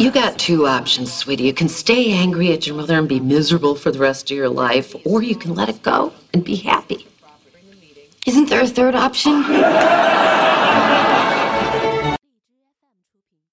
You got two options, sweetie. You can stay angry at your mother and be miserable for the rest of your life, or you can let it go and be happy. Isn't there a third option?